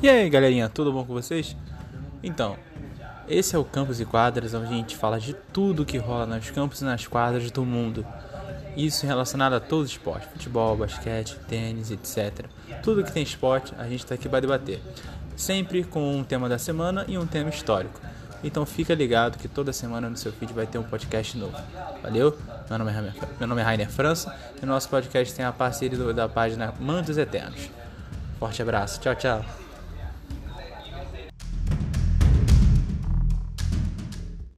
E aí, galerinha, tudo bom com vocês? Então, esse é o Campos e Quadras, onde a gente fala de tudo que rola nos campos e nas quadras do mundo. Isso relacionado a todos os esportes: futebol, basquete, tênis, etc. Tudo que tem esporte, a gente está aqui para debater. Sempre com um tema da semana e um tema histórico. Então fica ligado que toda semana no seu feed vai ter um podcast novo. Valeu? Meu nome é, meu nome é Rainer França e o nosso podcast tem a parceria da página Mantos Eternos. Forte abraço. Tchau, tchau.